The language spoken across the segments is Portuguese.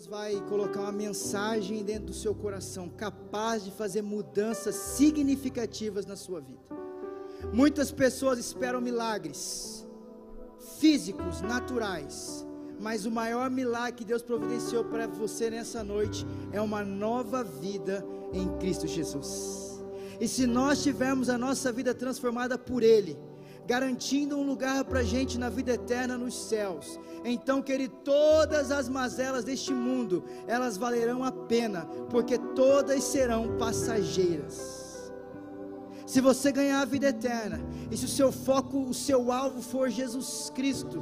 Deus vai colocar uma mensagem dentro do seu coração capaz de fazer mudanças significativas na sua vida. Muitas pessoas esperam milagres físicos, naturais, mas o maior milagre que Deus providenciou para você nessa noite é uma nova vida em Cristo Jesus. E se nós tivermos a nossa vida transformada por Ele, garantindo um lugar para a gente na vida eterna nos céus. Então, querido, todas as mazelas deste mundo, elas valerão a pena, porque todas serão passageiras. Se você ganhar a vida eterna, e se o seu foco, o seu alvo for Jesus Cristo,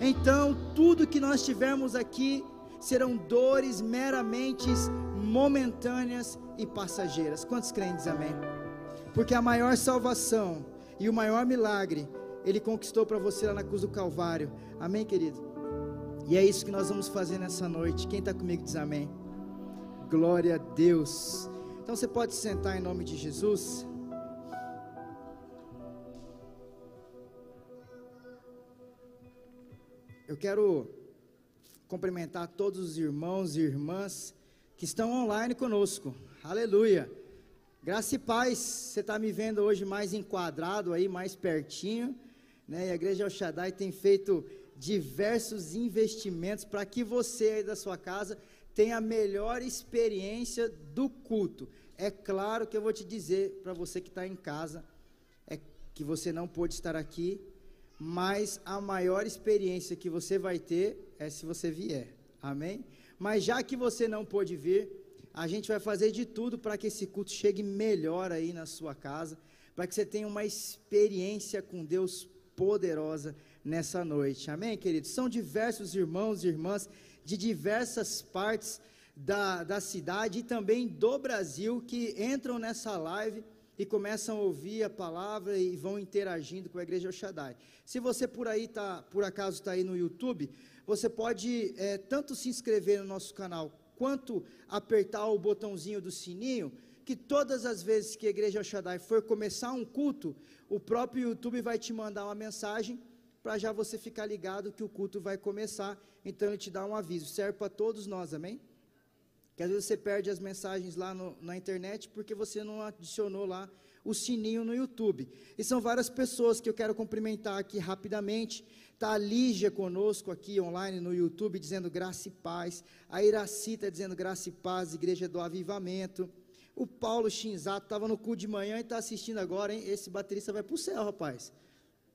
então tudo que nós tivermos aqui serão dores meramente momentâneas e passageiras. Quantos crentes, amém? Porque a maior salvação e o maior milagre Ele conquistou para você lá na cruz do Calvário. Amém, querido? E é isso que nós vamos fazer nessa noite. Quem está comigo diz amém. Glória a Deus. Então você pode sentar em nome de Jesus. Eu quero cumprimentar todos os irmãos e irmãs que estão online conosco. Aleluia. Graça e paz, você está me vendo hoje mais enquadrado aí, mais pertinho, né? E a Igreja El Shaddai tem feito diversos investimentos para que você aí da sua casa tenha a melhor experiência do culto. É claro que eu vou te dizer para você que está em casa, é que você não pôde estar aqui, mas a maior experiência que você vai ter é se você vier. Amém? Mas já que você não pôde vir, a gente vai fazer de tudo para que esse culto chegue melhor aí na sua casa, para que você tenha uma experiência com Deus poderosa nessa noite. Amém, queridos? São diversos irmãos e irmãs de diversas partes da, da cidade e também do Brasil que entram nessa live e começam a ouvir a palavra e vão interagindo com a igreja Oxadai. Se você por aí tá, por acaso está aí no YouTube, você pode é, tanto se inscrever no nosso canal quanto apertar o botãozinho do sininho, que todas as vezes que a igreja Shaddai for começar um culto, o próprio YouTube vai te mandar uma mensagem para já você ficar ligado que o culto vai começar. Então ele te dá um aviso. Serve para todos nós, amém? Que às vezes você perde as mensagens lá no, na internet porque você não adicionou lá o sininho no YouTube. E são várias pessoas que eu quero cumprimentar aqui rapidamente. Está a Lígia conosco aqui online no YouTube, dizendo graça e paz. A Iraci está dizendo graça e paz, Igreja do Avivamento. O Paulo Shinzato estava no cu de manhã e está assistindo agora, hein? Esse baterista vai para o céu, rapaz.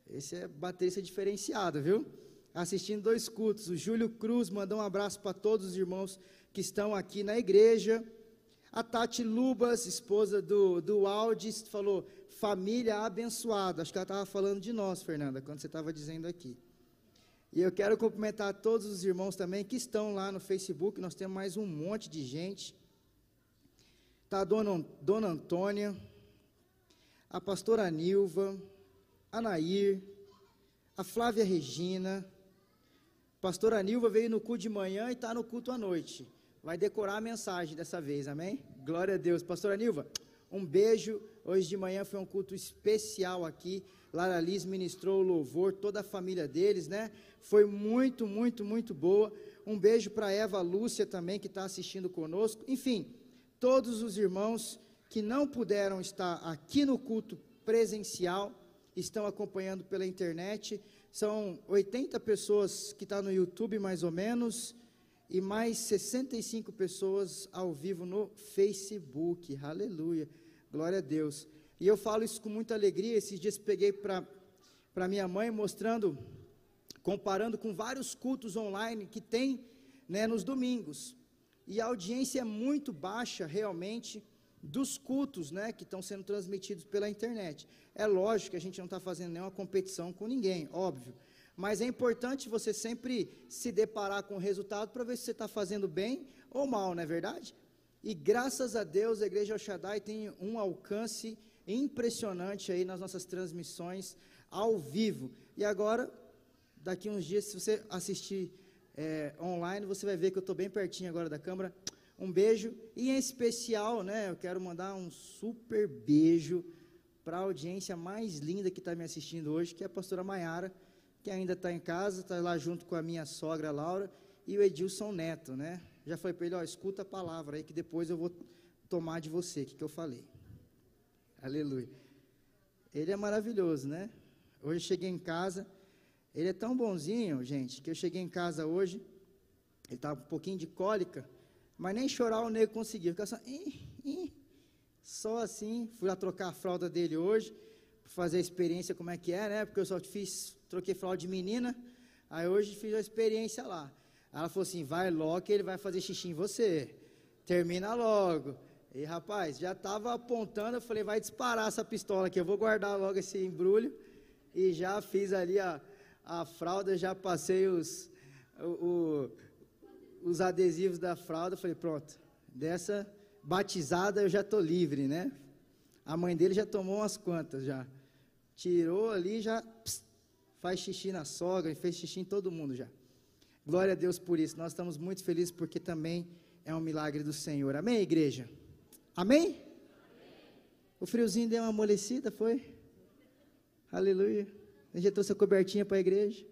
Esse é baterista diferenciado, viu? Assistindo dois cultos. O Júlio Cruz mandou um abraço para todos os irmãos que estão aqui na igreja. A Tati Lubas, esposa do, do Aldis, falou: família abençoada. Acho que ela estava falando de nós, Fernanda, quando você estava dizendo aqui. E eu quero cumprimentar todos os irmãos também que estão lá no Facebook. Nós temos mais um monte de gente. Está a dona, dona Antônia, a pastora Nilva, a Nair, a Flávia Regina. Pastora Nilva veio no culto de manhã e está no culto à noite. Vai decorar a mensagem dessa vez, amém? Glória a Deus. Pastora Nilva, um beijo. Hoje de manhã foi um culto especial aqui. Lara Liz ministrou o louvor, toda a família deles, né? Foi muito, muito, muito boa. Um beijo para Eva Lúcia também, que está assistindo conosco. Enfim, todos os irmãos que não puderam estar aqui no culto presencial, estão acompanhando pela internet. São 80 pessoas que estão tá no YouTube, mais ou menos, e mais 65 pessoas ao vivo no Facebook. Aleluia. Glória a Deus. E eu falo isso com muita alegria. Esses dias peguei para minha mãe mostrando, comparando com vários cultos online que tem né, nos domingos. E a audiência é muito baixa realmente dos cultos né, que estão sendo transmitidos pela internet. É lógico que a gente não está fazendo nenhuma competição com ninguém, óbvio. Mas é importante você sempre se deparar com o resultado para ver se você está fazendo bem ou mal, não é verdade? E graças a Deus a Igreja Shaddai tem um alcance impressionante aí nas nossas transmissões ao vivo. E agora, daqui uns dias, se você assistir é, online, você vai ver que eu estou bem pertinho agora da câmera. Um beijo e em especial, né? Eu quero mandar um super beijo para a audiência mais linda que está me assistindo hoje, que é a pastora Maiara, que ainda está em casa, está lá junto com a minha sogra Laura e o Edilson Neto, né? Já falei para ele, ó, escuta a palavra aí que depois eu vou tomar de você, o que, que eu falei. Aleluia. Ele é maravilhoso, né? Hoje eu cheguei em casa, ele é tão bonzinho, gente, que eu cheguei em casa hoje, ele estava um pouquinho de cólica, mas nem chorar o nego conseguia, ficava só, ih, ih, só assim, fui lá trocar a fralda dele hoje, fazer a experiência como é que é, né? Porque eu só fiz, troquei fralda de menina, aí hoje fiz a experiência lá. Ela falou assim: vai logo que ele vai fazer xixi em você. Termina logo. E rapaz, já estava apontando, eu falei, vai disparar essa pistola aqui, eu vou guardar logo esse embrulho. E já fiz ali a, a fralda, já passei os, o, o, os adesivos da fralda, falei, pronto, dessa batizada eu já estou livre, né? A mãe dele já tomou umas quantas já. Tirou ali, já pss, faz xixi na sogra, e fez xixi em todo mundo já. Glória a Deus por isso. Nós estamos muito felizes porque também é um milagre do Senhor. Amém, igreja? Amém? Amém. O friozinho deu uma amolecida, foi? Aleluia. A gente trouxe a cobertinha para a igreja.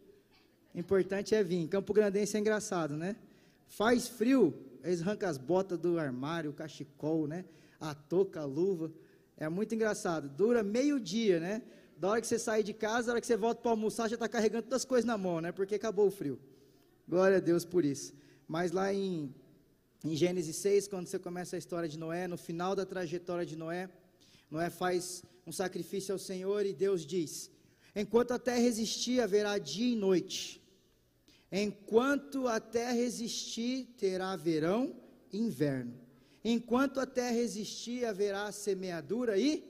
Importante é vir. Campo Grandense é engraçado, né? Faz frio, eles arrancam as botas do armário, o cachecol, né? A touca, a luva. É muito engraçado. Dura meio dia, né? Da hora que você sair de casa, da hora que você volta para almoçar, já está carregando todas as coisas na mão, né? Porque acabou o frio. Glória a Deus por isso. Mas lá em, em Gênesis 6, quando você começa a história de Noé, no final da trajetória de Noé, Noé faz um sacrifício ao Senhor e Deus diz: Enquanto a terra existir, haverá dia e noite. Enquanto a terra existir, terá verão e inverno. Enquanto a terra existir, haverá semeadura e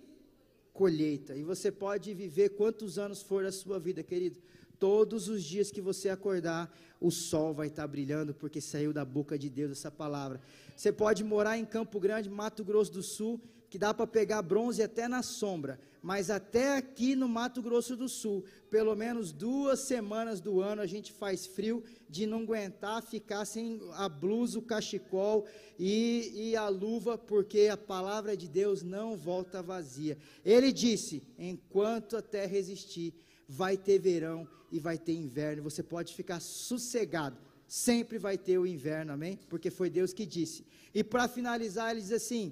colheita. E você pode viver quantos anos for a sua vida, querido. Todos os dias que você acordar, o sol vai estar brilhando, porque saiu da boca de Deus essa palavra. Você pode morar em Campo Grande, Mato Grosso do Sul, que dá para pegar bronze até na sombra, mas até aqui no Mato Grosso do Sul, pelo menos duas semanas do ano a gente faz frio de não aguentar ficar sem a blusa, o cachecol e, e a luva, porque a palavra de Deus não volta vazia. Ele disse: enquanto a terra existir, vai ter verão e vai ter inverno. Você pode ficar sossegado. Sempre vai ter o inverno, amém? Porque foi Deus que disse. E para finalizar, ele diz assim: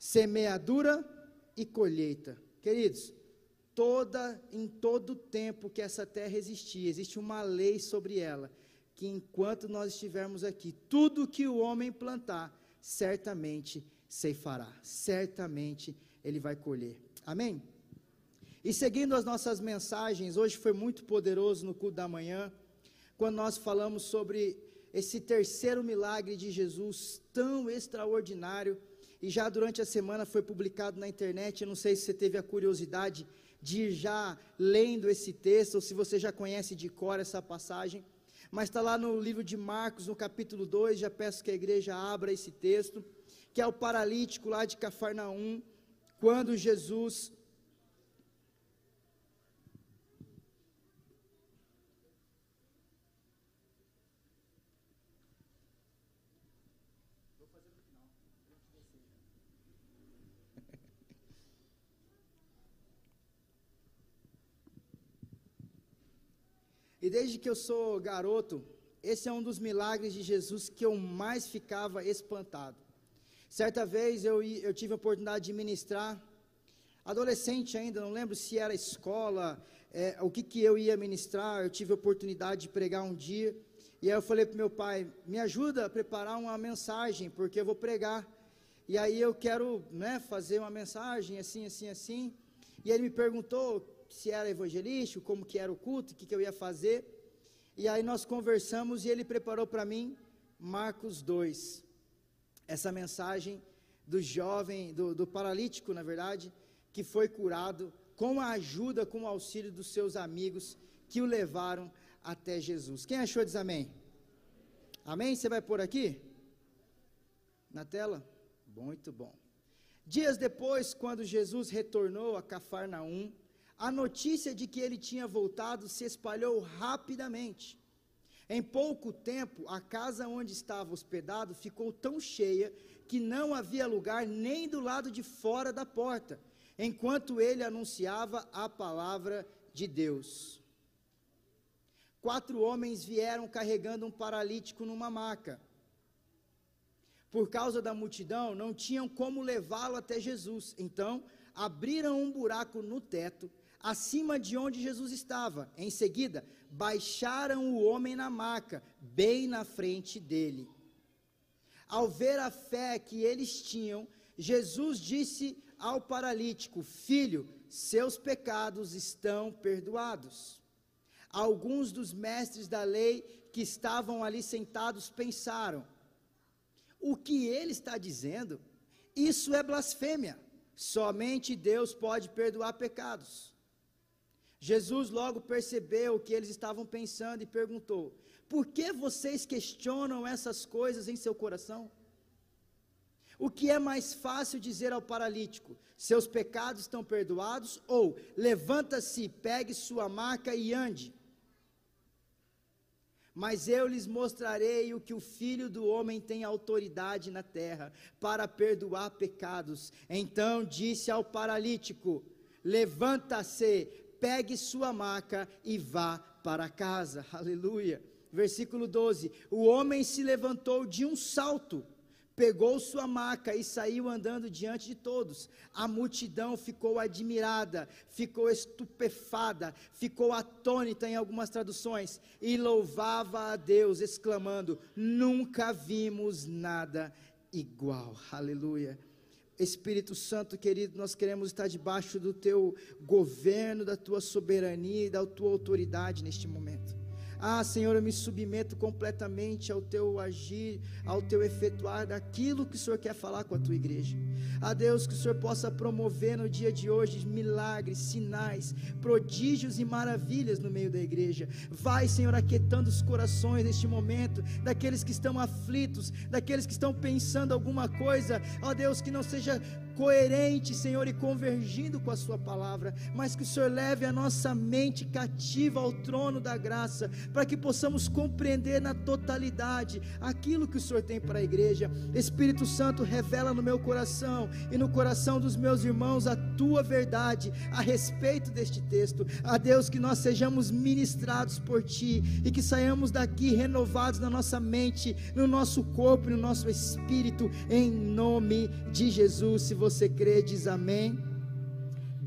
semeadura e colheita. Queridos, toda em todo tempo que essa terra existir, existe uma lei sobre ela, que enquanto nós estivermos aqui, tudo que o homem plantar, certamente ceifará, certamente ele vai colher. Amém? E seguindo as nossas mensagens, hoje foi muito poderoso no culto da manhã, quando nós falamos sobre esse terceiro milagre de Jesus, tão extraordinário, e já durante a semana foi publicado na internet. Eu não sei se você teve a curiosidade de ir já lendo esse texto, ou se você já conhece de cor essa passagem, mas está lá no livro de Marcos, no capítulo 2. Já peço que a igreja abra esse texto, que é o paralítico lá de Cafarnaum, quando Jesus Desde que eu sou garoto, esse é um dos milagres de Jesus que eu mais ficava espantado. Certa vez eu, eu tive a oportunidade de ministrar, adolescente ainda, não lembro se era escola, é, o que, que eu ia ministrar, eu tive a oportunidade de pregar um dia, e aí eu falei para meu pai, me ajuda a preparar uma mensagem, porque eu vou pregar, e aí eu quero né, fazer uma mensagem assim, assim, assim, e ele me perguntou, se era evangelístico, como que era o culto, o que, que eu ia fazer. E aí nós conversamos e ele preparou para mim Marcos 2. Essa mensagem do jovem, do, do paralítico, na verdade, que foi curado com a ajuda, com o auxílio dos seus amigos que o levaram até Jesus. Quem achou diz amém? Amém? Você vai pôr aqui? Na tela? Muito bom. Dias depois, quando Jesus retornou a Cafarnaum, a notícia de que ele tinha voltado se espalhou rapidamente. Em pouco tempo, a casa onde estava hospedado ficou tão cheia que não havia lugar nem do lado de fora da porta, enquanto ele anunciava a palavra de Deus. Quatro homens vieram carregando um paralítico numa maca. por causa da multidão, não tinham como levá-lo até Jesus. Então, abriram um buraco no teto, acima de onde Jesus estava. Em seguida, baixaram o homem na maca, bem na frente dele. Ao ver a fé que eles tinham, Jesus disse ao paralítico: Filho, seus pecados estão perdoados. Alguns dos mestres da lei que estavam ali sentados pensaram: o que ele está dizendo, isso é blasfêmia. Somente Deus pode perdoar pecados. Jesus logo percebeu o que eles estavam pensando e perguntou: Por que vocês questionam essas coisas em seu coração? O que é mais fácil dizer ao paralítico: Seus pecados estão perdoados? Ou levanta-se, pegue sua maca e ande? Mas eu lhes mostrarei o que o filho do homem tem autoridade na terra para perdoar pecados. Então disse ao paralítico: Levanta-se, pegue sua maca e vá para casa. Aleluia. Versículo 12: O homem se levantou de um salto pegou sua maca e saiu andando diante de todos. A multidão ficou admirada, ficou estupefada, ficou atônita em algumas traduções e louvava a Deus, exclamando: Nunca vimos nada igual. Aleluia. Espírito Santo querido, nós queremos estar debaixo do teu governo, da tua soberania e da tua autoridade neste momento. Ah, Senhor, eu me submeto completamente ao teu agir, ao teu efetuar daquilo que o Senhor quer falar com a tua igreja. A Deus, que o Senhor possa promover no dia de hoje milagres, sinais, prodígios e maravilhas no meio da igreja. Vai, Senhor, aquietando os corações neste momento, daqueles que estão aflitos, daqueles que estão pensando alguma coisa, ó Deus, que não seja coerente, Senhor, e convergindo com a Sua palavra, mas que o Senhor leve a nossa mente cativa ao trono da graça, para que possamos compreender na totalidade aquilo que o Senhor tem para a igreja. Espírito Santo, revela no meu coração e no coração dos meus irmãos a tua verdade a respeito deste texto. A Deus, que nós sejamos ministrados por ti e que saiamos daqui renovados na nossa mente, no nosso corpo e no nosso espírito, em nome de Jesus. Se você você crê, diz amém.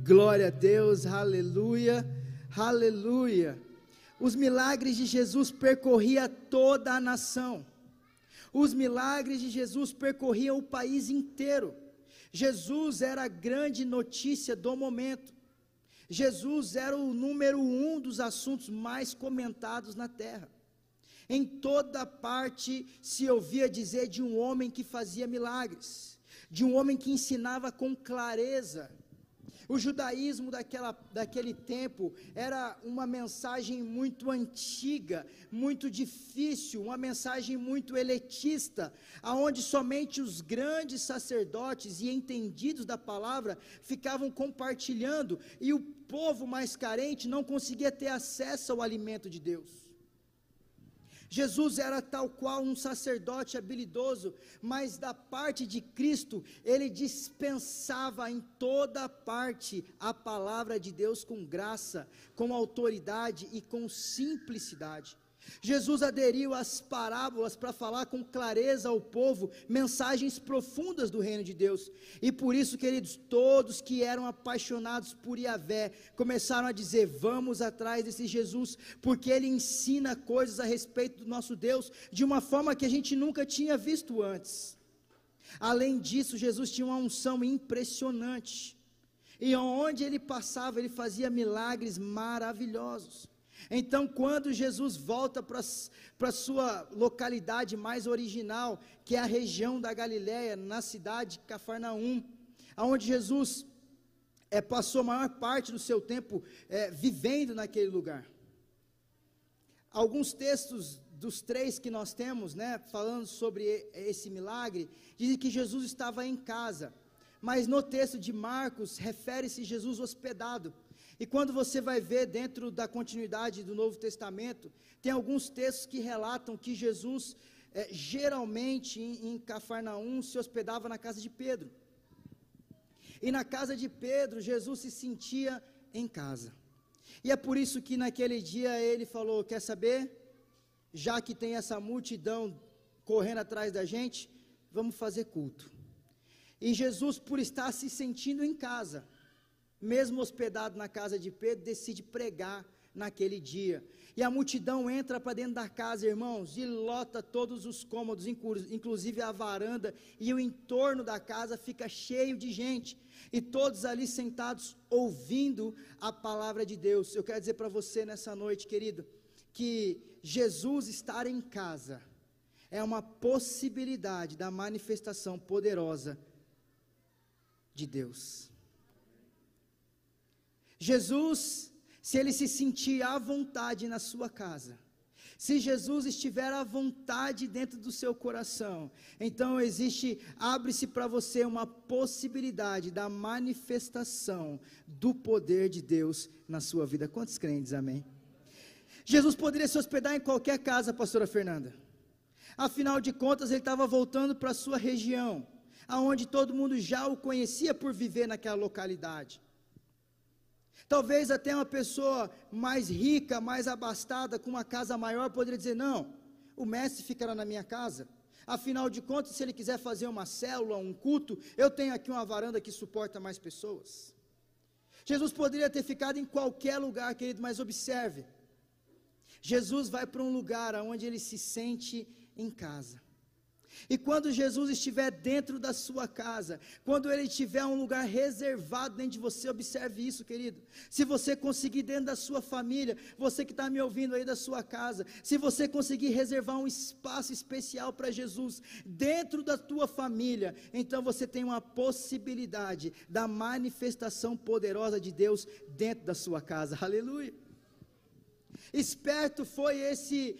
Glória a Deus, aleluia, aleluia. Os milagres de Jesus percorria toda a nação. Os milagres de Jesus percorriam o país inteiro. Jesus era a grande notícia do momento. Jesus era o número um dos assuntos mais comentados na terra. Em toda parte se ouvia dizer de um homem que fazia milagres de um homem que ensinava com clareza. O judaísmo daquela, daquele tempo era uma mensagem muito antiga, muito difícil, uma mensagem muito elitista, aonde somente os grandes sacerdotes e entendidos da palavra ficavam compartilhando e o povo mais carente não conseguia ter acesso ao alimento de Deus. Jesus era tal qual um sacerdote habilidoso, mas da parte de Cristo, ele dispensava em toda parte a palavra de Deus com graça, com autoridade e com simplicidade. Jesus aderiu às parábolas para falar com clareza ao povo mensagens profundas do reino de Deus. E por isso, queridos, todos que eram apaixonados por Yahvé começaram a dizer: Vamos atrás desse Jesus, porque ele ensina coisas a respeito do nosso Deus de uma forma que a gente nunca tinha visto antes. Além disso, Jesus tinha uma unção impressionante. E onde ele passava, ele fazia milagres maravilhosos. Então, quando Jesus volta para a sua localidade mais original, que é a região da Galiléia, na cidade de Cafarnaum, aonde Jesus é, passou a maior parte do seu tempo é, vivendo naquele lugar. Alguns textos dos três que nós temos, né, falando sobre esse milagre, dizem que Jesus estava em casa. Mas no texto de Marcos, refere-se Jesus hospedado. E quando você vai ver dentro da continuidade do Novo Testamento, tem alguns textos que relatam que Jesus, é, geralmente em, em Cafarnaum, se hospedava na casa de Pedro. E na casa de Pedro, Jesus se sentia em casa. E é por isso que naquele dia ele falou: Quer saber? Já que tem essa multidão correndo atrás da gente, vamos fazer culto. E Jesus, por estar se sentindo em casa, mesmo hospedado na casa de Pedro, decide pregar naquele dia. E a multidão entra para dentro da casa, irmãos, e lota todos os cômodos, inclusive a varanda, e o entorno da casa fica cheio de gente, e todos ali sentados ouvindo a palavra de Deus. Eu quero dizer para você nessa noite, querido, que Jesus estar em casa é uma possibilidade da manifestação poderosa de Deus. Jesus, se ele se sentir à vontade na sua casa, se Jesus estiver à vontade dentro do seu coração, então existe, abre-se para você uma possibilidade da manifestação do poder de Deus na sua vida. Quantos crentes, amém? Jesus poderia se hospedar em qualquer casa, pastora Fernanda. Afinal de contas, ele estava voltando para a sua região, aonde todo mundo já o conhecia por viver naquela localidade. Talvez até uma pessoa mais rica, mais abastada, com uma casa maior, poderia dizer: Não, o mestre ficará na minha casa. Afinal de contas, se ele quiser fazer uma célula, um culto, eu tenho aqui uma varanda que suporta mais pessoas. Jesus poderia ter ficado em qualquer lugar, querido, mas observe: Jesus vai para um lugar onde ele se sente em casa. E quando Jesus estiver dentro da sua casa, quando ele tiver um lugar reservado dentro de você, observe isso, querido. Se você conseguir dentro da sua família, você que está me ouvindo aí da sua casa, se você conseguir reservar um espaço especial para Jesus dentro da tua família, então você tem uma possibilidade da manifestação poderosa de Deus dentro da sua casa. Aleluia. Esperto foi esse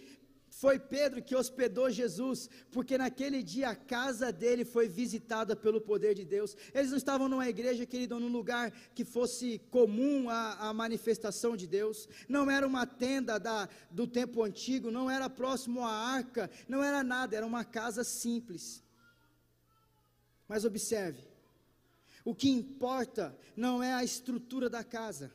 foi Pedro que hospedou Jesus, porque naquele dia a casa dele foi visitada pelo poder de Deus. Eles não estavam numa igreja, querido, num lugar que fosse comum a manifestação de Deus. Não era uma tenda da, do tempo antigo, não era próximo à arca, não era nada, era uma casa simples. Mas observe, o que importa não é a estrutura da casa,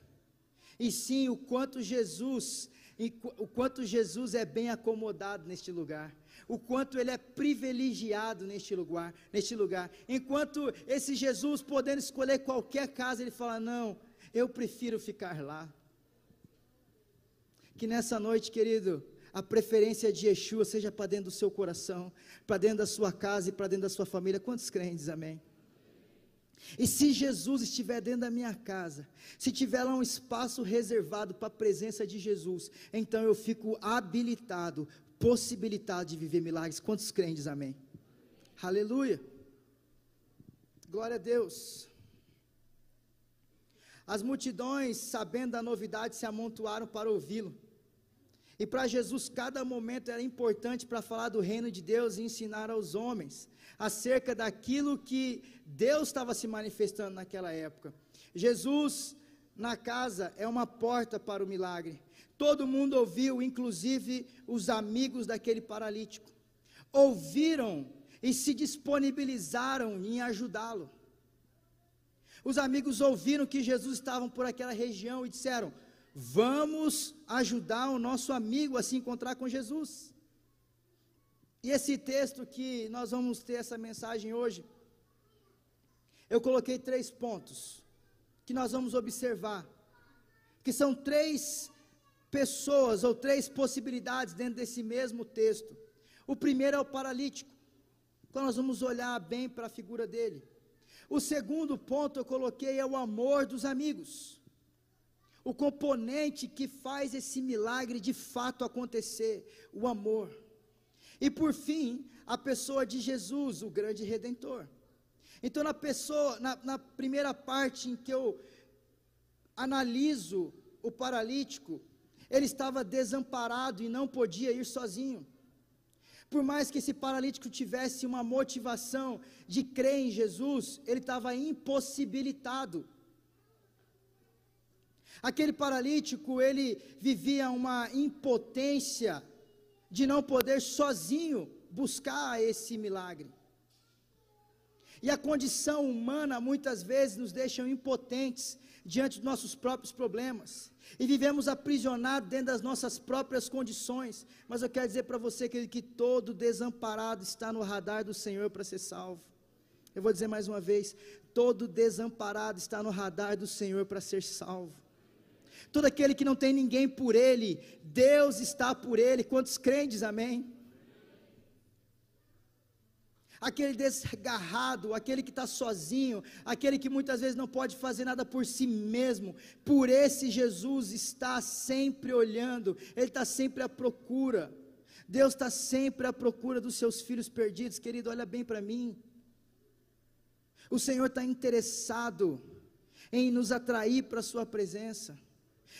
e sim o quanto Jesus e o quanto Jesus é bem acomodado neste lugar, o quanto ele é privilegiado neste lugar, neste lugar. Enquanto esse Jesus podendo escolher qualquer casa, ele fala: "Não, eu prefiro ficar lá". Que nessa noite, querido, a preferência de Yeshua seja para dentro do seu coração, para dentro da sua casa e para dentro da sua família. Quantos crentes, amém? E se Jesus estiver dentro da minha casa, se tiver lá um espaço reservado para a presença de Jesus, então eu fico habilitado, possibilitado de viver milagres. Quantos crentes, amém? Aleluia. Glória a Deus. As multidões, sabendo da novidade, se amontoaram para ouvi-lo. E para Jesus, cada momento era importante para falar do reino de Deus e ensinar aos homens acerca daquilo que Deus estava se manifestando naquela época. Jesus na casa é uma porta para o milagre. Todo mundo ouviu, inclusive os amigos daquele paralítico. Ouviram e se disponibilizaram em ajudá-lo. Os amigos ouviram que Jesus estava por aquela região e disseram: Vamos ajudar o nosso amigo a se encontrar com Jesus. E esse texto que nós vamos ter essa mensagem hoje, eu coloquei três pontos que nós vamos observar, que são três pessoas ou três possibilidades dentro desse mesmo texto. O primeiro é o paralítico. Então nós vamos olhar bem para a figura dele. O segundo ponto eu coloquei é o amor dos amigos. O componente que faz esse milagre de fato acontecer, o amor. E por fim, a pessoa de Jesus, o grande redentor. Então, na pessoa, na, na primeira parte em que eu analiso o paralítico, ele estava desamparado e não podia ir sozinho. Por mais que esse paralítico tivesse uma motivação de crer em Jesus, ele estava impossibilitado. Aquele paralítico, ele vivia uma impotência de não poder sozinho buscar esse milagre. E a condição humana muitas vezes nos deixa impotentes diante dos nossos próprios problemas. E vivemos aprisionados dentro das nossas próprias condições. Mas eu quero dizer para você que, que todo desamparado está no radar do Senhor para ser salvo. Eu vou dizer mais uma vez: todo desamparado está no radar do Senhor para ser salvo. Todo aquele que não tem ninguém por ele, Deus está por ele. Quantos crentes, amém? aquele desgarrado, aquele que está sozinho, aquele que muitas vezes não pode fazer nada por si mesmo, por esse Jesus está sempre olhando, Ele está sempre à procura. Deus está sempre à procura dos seus filhos perdidos, querido, olha bem para mim. O Senhor está interessado em nos atrair para a Sua presença.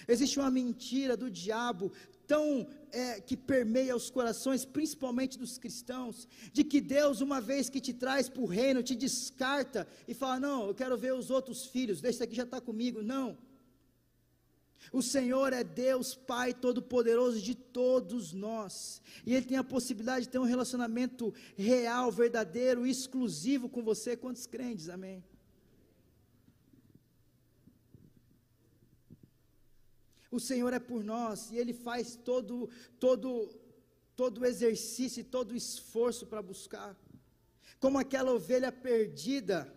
Existe uma mentira do diabo tão é, que permeia os corações, principalmente dos cristãos, de que Deus, uma vez que te traz para o reino, te descarta e fala: Não, eu quero ver os outros filhos, desse aqui já está comigo. Não. O Senhor é Deus, Pai Todo-Poderoso de todos nós, e Ele tem a possibilidade de ter um relacionamento real, verdadeiro, exclusivo com você. Quantos crentes, amém? O Senhor é por nós e Ele faz todo, todo, todo exercício, todo esforço para buscar. Como aquela ovelha perdida,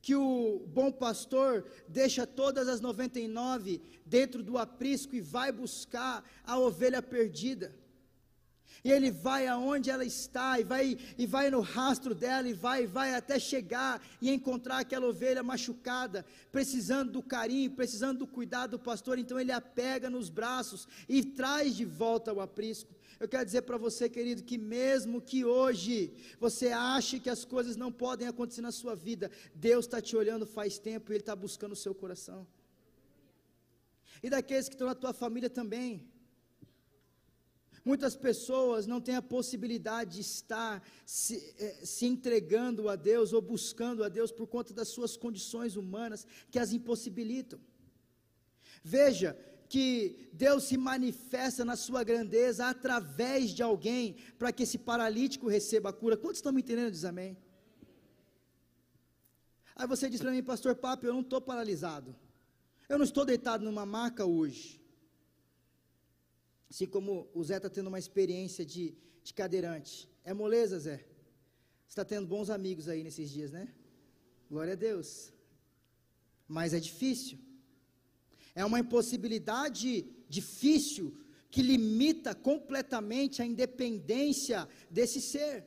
que o bom pastor deixa todas as 99 dentro do aprisco e vai buscar a ovelha perdida. E ele vai aonde ela está, e vai, e vai no rastro dela, e vai, vai até chegar e encontrar aquela ovelha machucada, precisando do carinho, precisando do cuidado do pastor. Então ele a pega nos braços e traz de volta ao aprisco. Eu quero dizer para você, querido, que mesmo que hoje você ache que as coisas não podem acontecer na sua vida, Deus está te olhando faz tempo e Ele está buscando o seu coração. E daqueles que estão na tua família também. Muitas pessoas não têm a possibilidade de estar se, eh, se, entregando a Deus ou buscando a Deus por conta das suas condições humanas que as impossibilitam. Veja que Deus se manifesta na sua grandeza através de alguém para que esse paralítico receba a cura. Quantos estão me entendendo? Diz amém. Aí você diz para mim, pastor Papo, eu não estou paralisado. Eu não estou deitado numa maca hoje. Assim como o Zé está tendo uma experiência de, de cadeirante. É moleza, Zé? Você está tendo bons amigos aí nesses dias, né? Glória a Deus. Mas é difícil. É uma impossibilidade difícil que limita completamente a independência desse ser.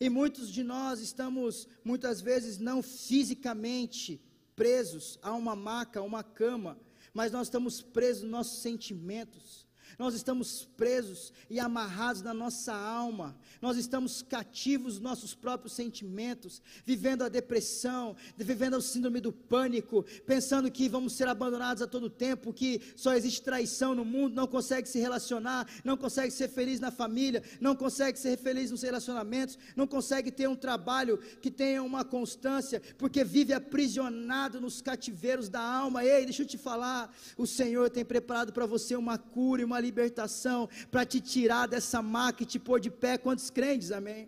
E muitos de nós estamos, muitas vezes, não fisicamente presos a uma maca, a uma cama, mas nós estamos presos nos nossos sentimentos, nós estamos presos e amarrados na nossa alma, nós estamos cativos nossos próprios sentimentos, vivendo a depressão, vivendo o síndrome do pânico, pensando que vamos ser abandonados a todo tempo, que só existe traição no mundo, não consegue se relacionar, não consegue ser feliz na família, não consegue ser feliz nos relacionamentos, não consegue ter um trabalho que tenha uma constância, porque vive aprisionado nos cativeiros da alma. Ei, deixa eu te falar, o Senhor tem preparado para você uma cura e uma libertação para te tirar dessa maca e te pôr de pé. Quantos crentes, amém?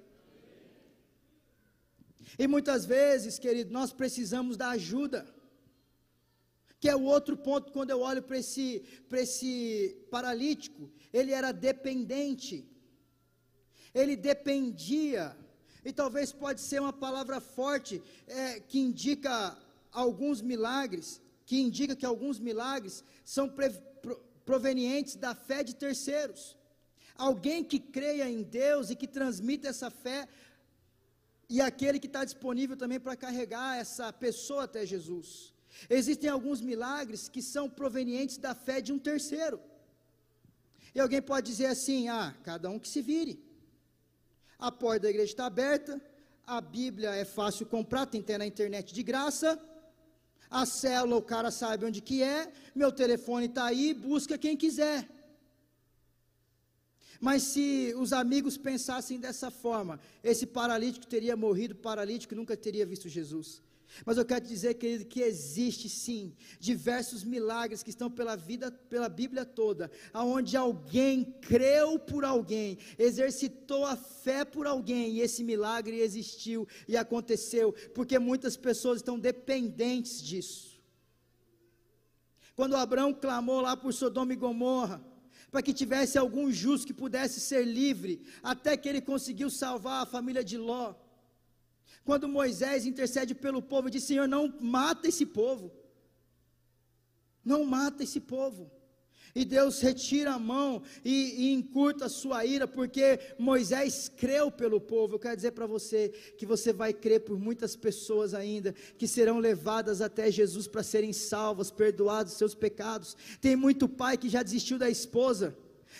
E muitas vezes, querido, nós precisamos da ajuda. Que é o outro ponto quando eu olho para esse, esse paralítico, ele era dependente, ele dependia, e talvez pode ser uma palavra forte é, que indica alguns milagres, que indica que alguns milagres são pre, provenientes da fé de terceiros. Alguém que creia em Deus e que transmita essa fé, e aquele que está disponível também para carregar essa pessoa até Jesus. Existem alguns milagres que são provenientes da fé de um terceiro. E alguém pode dizer assim: ah, cada um que se vire. A porta da igreja está aberta, a Bíblia é fácil comprar, tem até na internet de graça. A célula, o cara sabe onde que é, meu telefone está aí, busca quem quiser. Mas se os amigos pensassem dessa forma, esse paralítico teria morrido paralítico e nunca teria visto Jesus. Mas eu quero te dizer, querido, que existe sim diversos milagres que estão pela vida, pela Bíblia toda, aonde alguém creu por alguém, exercitou a fé por alguém e esse milagre existiu e aconteceu, porque muitas pessoas estão dependentes disso. Quando Abraão clamou lá por Sodoma e Gomorra, para que tivesse algum justo que pudesse ser livre, até que ele conseguiu salvar a família de Ló. Quando Moisés intercede pelo povo, diz: Senhor, não mata esse povo. Não mata esse povo. E Deus retira a mão e, e, encurta a sua ira, porque Moisés creu pelo povo. Eu quero dizer para você que você vai crer por muitas pessoas ainda, que serão levadas até Jesus para serem salvas, perdoados seus pecados. Tem muito pai que já desistiu da esposa.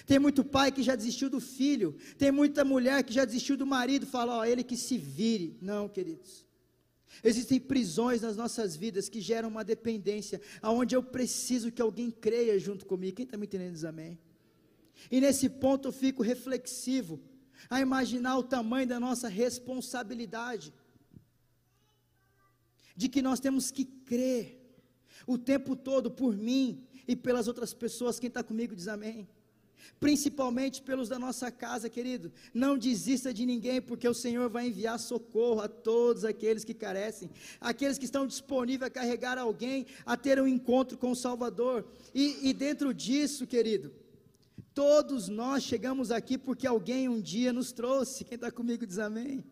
Tem muito pai que já desistiu do filho. Tem muita mulher que já desistiu do marido. Fala, ó, ele que se vire. Não, queridos. Existem prisões nas nossas vidas que geram uma dependência, aonde eu preciso que alguém creia junto comigo. Quem está me entendendo diz amém? E nesse ponto eu fico reflexivo, a imaginar o tamanho da nossa responsabilidade, de que nós temos que crer o tempo todo por mim e pelas outras pessoas. Quem está comigo diz amém principalmente pelos da nossa casa, querido. Não desista de ninguém, porque o Senhor vai enviar socorro a todos aqueles que carecem, aqueles que estão disponíveis a carregar alguém, a ter um encontro com o Salvador. E, e dentro disso, querido, todos nós chegamos aqui porque alguém um dia nos trouxe. Quem está comigo diz amém.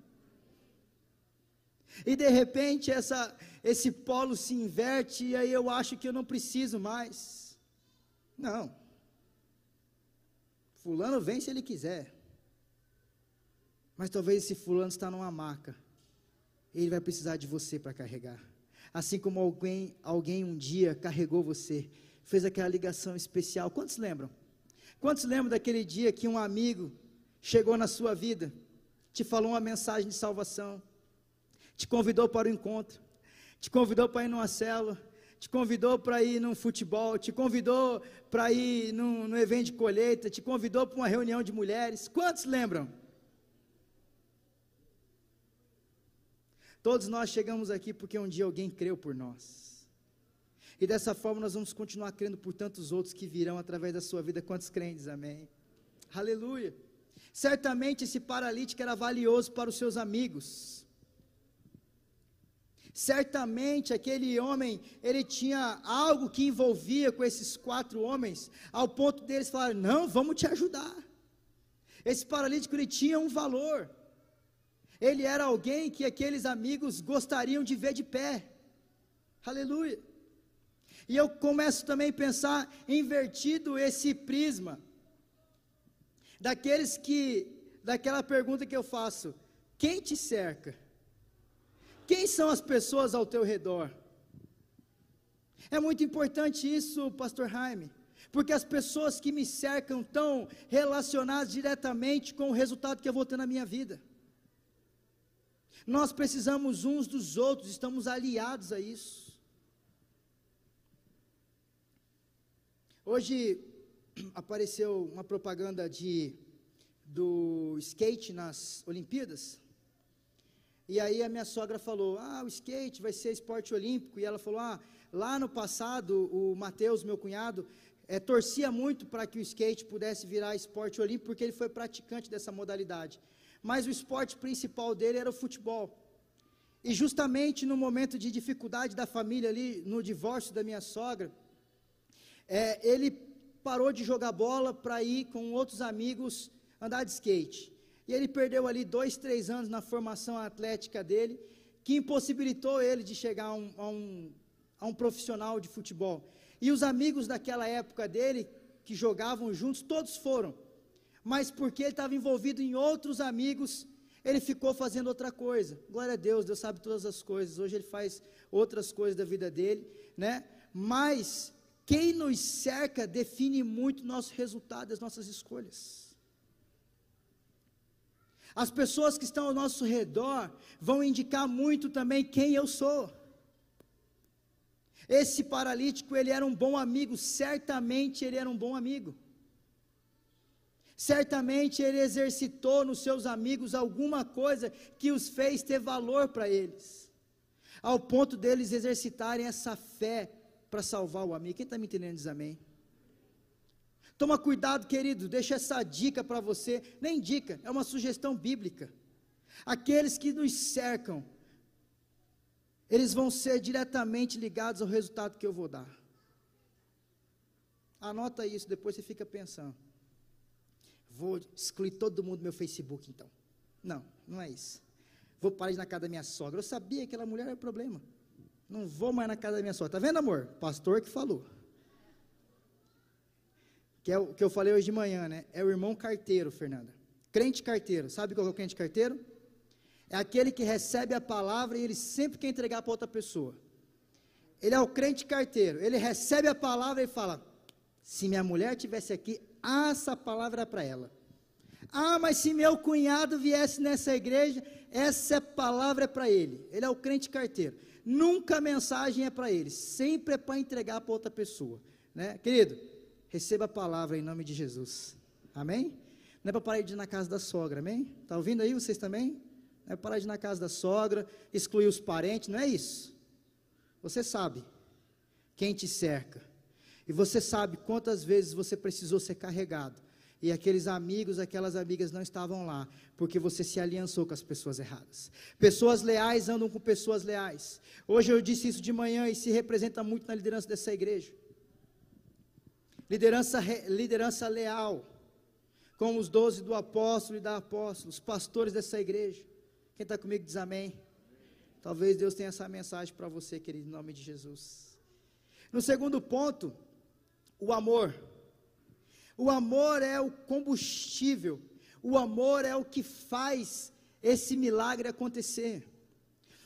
E de repente essa, esse polo se inverte e aí eu acho que eu não preciso mais. Não. Fulano vem se ele quiser. Mas talvez esse fulano está numa maca. Ele vai precisar de você para carregar. Assim como alguém, alguém um dia carregou você, fez aquela ligação especial. Quantos lembram? Quantos lembram daquele dia que um amigo chegou na sua vida, te falou uma mensagem de salvação, te convidou para o encontro, te convidou para ir numa célula, te convidou para ir num futebol, te convidou para ir num, num evento de colheita, te convidou para uma reunião de mulheres. Quantos lembram? Todos nós chegamos aqui porque um dia alguém creu por nós. E dessa forma nós vamos continuar crendo por tantos outros que virão através da sua vida. Quantos crentes? Amém. Aleluia. Certamente esse paralítico era valioso para os seus amigos. Certamente aquele homem, ele tinha algo que envolvia com esses quatro homens, ao ponto deles falarem: "Não, vamos te ajudar". Esse paralítico ele tinha um valor. Ele era alguém que aqueles amigos gostariam de ver de pé. Aleluia. E eu começo também a pensar invertido esse prisma daqueles que daquela pergunta que eu faço: quem te cerca? Quem são as pessoas ao teu redor? É muito importante isso, pastor Jaime, porque as pessoas que me cercam estão relacionadas diretamente com o resultado que eu vou ter na minha vida. Nós precisamos uns dos outros, estamos aliados a isso. Hoje apareceu uma propaganda de do skate nas Olimpíadas. E aí a minha sogra falou: Ah, o skate vai ser esporte olímpico. E ela falou: Ah, lá no passado, o Mateus, meu cunhado, é, torcia muito para que o skate pudesse virar esporte olímpico, porque ele foi praticante dessa modalidade. Mas o esporte principal dele era o futebol. E justamente no momento de dificuldade da família ali, no divórcio da minha sogra, é, ele parou de jogar bola para ir com outros amigos andar de skate. E ele perdeu ali dois, três anos na formação atlética dele, que impossibilitou ele de chegar a um, a um, a um profissional de futebol. E os amigos daquela época dele, que jogavam juntos, todos foram. Mas porque ele estava envolvido em outros amigos, ele ficou fazendo outra coisa. Glória a Deus, Deus sabe todas as coisas. Hoje ele faz outras coisas da vida dele, né? Mas quem nos cerca define muito nosso resultado, as nossas escolhas. As pessoas que estão ao nosso redor vão indicar muito também quem eu sou. Esse paralítico, ele era um bom amigo, certamente ele era um bom amigo. Certamente ele exercitou nos seus amigos alguma coisa que os fez ter valor para eles. ao ponto deles exercitarem essa fé para salvar o amigo. Quem está me entendendo diz amém? Toma cuidado, querido, deixa essa dica para você, nem dica, é uma sugestão bíblica. Aqueles que nos cercam, eles vão ser diretamente ligados ao resultado que eu vou dar. Anota isso, depois você fica pensando. Vou excluir todo mundo do meu Facebook então. Não, não é isso. Vou parar de ir na casa da minha sogra. Eu sabia que aquela mulher era problema. Não vou mais na casa da minha sogra. Tá vendo, amor? Pastor que falou. Que é o que eu falei hoje de manhã, né? É o irmão carteiro, Fernanda. Crente carteiro. Sabe qual é o crente carteiro? É aquele que recebe a palavra e ele sempre quer entregar para outra pessoa. Ele é o crente carteiro. Ele recebe a palavra e fala: se minha mulher tivesse aqui, essa palavra é para ela. Ah, mas se meu cunhado viesse nessa igreja, essa palavra é para ele. Ele é o crente carteiro. Nunca a mensagem é para ele, sempre é para entregar para outra pessoa. Né? Querido, receba a palavra em nome de Jesus. Amém? Não é para parar de ir na casa da sogra, amém? Está ouvindo aí vocês também? Não é para parar de ir na casa da sogra, excluir os parentes, não é isso. Você sabe quem te cerca. E você sabe quantas vezes você precisou ser carregado. E aqueles amigos, aquelas amigas não estavam lá, porque você se aliançou com as pessoas erradas. Pessoas leais andam com pessoas leais. Hoje eu disse isso de manhã e se representa muito na liderança dessa igreja. Liderança, liderança leal, como os doze do apóstolo e da apóstolo, os pastores dessa igreja. Quem está comigo diz amém. Talvez Deus tenha essa mensagem para você, querido, em nome de Jesus. No segundo ponto, o amor. O amor é o combustível, o amor é o que faz esse milagre acontecer.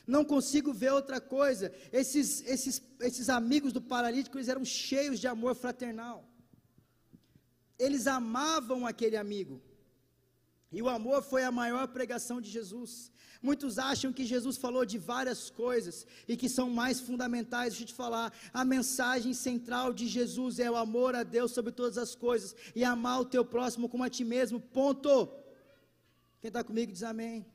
Não consigo ver outra coisa. Esses, esses, esses amigos do paralítico, eles eram cheios de amor fraternal. Eles amavam aquele amigo. E o amor foi a maior pregação de Jesus. Muitos acham que Jesus falou de várias coisas e que são mais fundamentais. Deixa eu te falar, a mensagem central de Jesus é o amor a Deus sobre todas as coisas e amar o teu próximo como a ti mesmo. Ponto. Quem está comigo diz amém.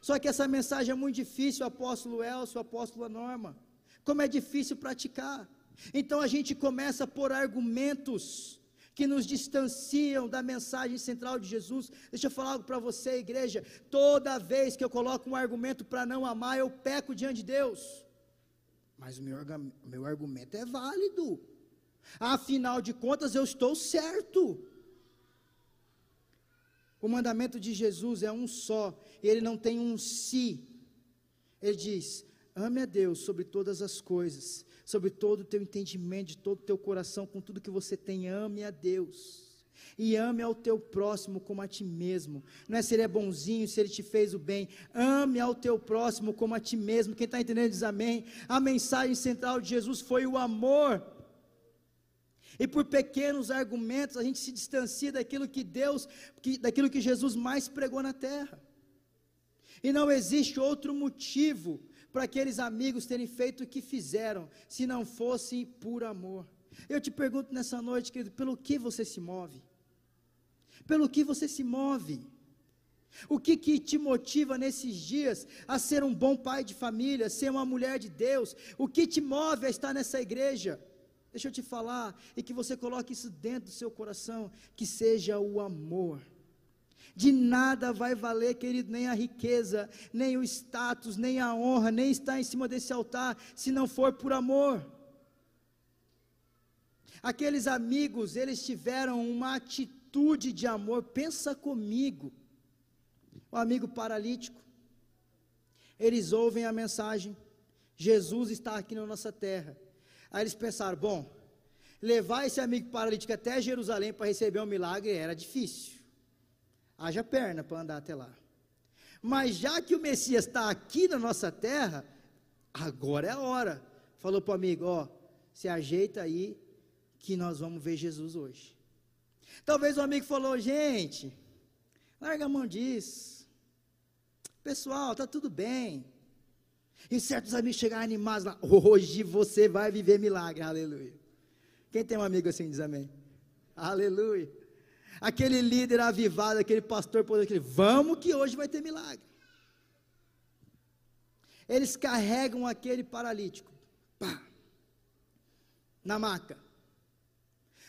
Só que essa mensagem é muito difícil, o apóstolo Elcio, o apóstolo Norma. Como é difícil praticar. Então a gente começa por argumentos que nos distanciam da mensagem central de Jesus. Deixa eu falar algo para você, igreja. Toda vez que eu coloco um argumento para não amar, eu peco diante de Deus. Mas o meu, meu argumento é válido. Afinal de contas, eu estou certo. O mandamento de Jesus é um só, ele não tem um si. Ele diz: ame a Deus sobre todas as coisas, sobre todo o teu entendimento, de todo o teu coração, com tudo que você tem, ame a Deus. E ame ao teu próximo como a ti mesmo. Não é se ele é bonzinho, se ele te fez o bem. Ame ao teu próximo como a ti mesmo. Quem está entendendo diz amém. A mensagem central de Jesus foi o amor. E por pequenos argumentos a gente se distancia daquilo que Deus, que, daquilo que Jesus mais pregou na terra. E não existe outro motivo para aqueles amigos terem feito o que fizeram, se não fosse por amor. Eu te pergunto nessa noite, querido, pelo que você se move? Pelo que você se move? O que, que te motiva nesses dias a ser um bom pai de família, ser uma mulher de Deus? O que te move a estar nessa igreja? Deixa eu te falar, e que você coloque isso dentro do seu coração, que seja o amor. De nada vai valer, querido, nem a riqueza, nem o status, nem a honra, nem estar em cima desse altar, se não for por amor. Aqueles amigos, eles tiveram uma atitude de amor, pensa comigo. O amigo paralítico, eles ouvem a mensagem: Jesus está aqui na nossa terra. Aí eles pensaram: bom, levar esse amigo paralítico até Jerusalém para receber um milagre era difícil haja perna para andar até lá. Mas já que o Messias está aqui na nossa terra, agora é a hora. Falou para o amigo: ó, se ajeita aí, que nós vamos ver Jesus hoje. Talvez o amigo falou: gente, larga a mão disso. Pessoal, tá tudo bem. E certos amigos chegaram animados lá: hoje você vai viver milagre, aleluia. Quem tem um amigo assim diz amém? Aleluia aquele líder avivado, aquele pastor poderoso, aquele, vamos que hoje vai ter milagre. eles carregam aquele paralítico, pá, na maca.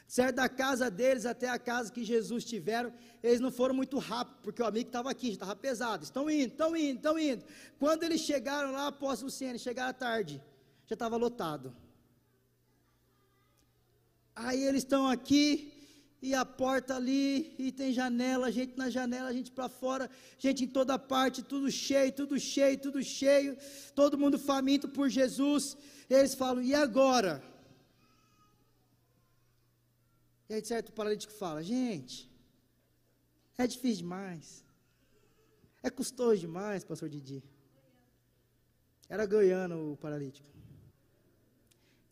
Certo, da casa deles até a casa que Jesus tiveram, eles não foram muito rápido, porque o amigo estava aqui, estava pesado. Estão indo, estão indo, estão indo. Quando eles chegaram lá, após o Luciano, chegaram à tarde, já estava lotado. Aí eles estão aqui, e a porta ali, e tem janela, gente na janela, gente para fora, gente em toda parte, tudo cheio, tudo cheio, tudo cheio, todo mundo faminto por Jesus. Eles falam: e agora? E aí, certo, o paralítico fala: gente, é difícil demais, é custoso demais, pastor Didi. Era goiano o paralítico.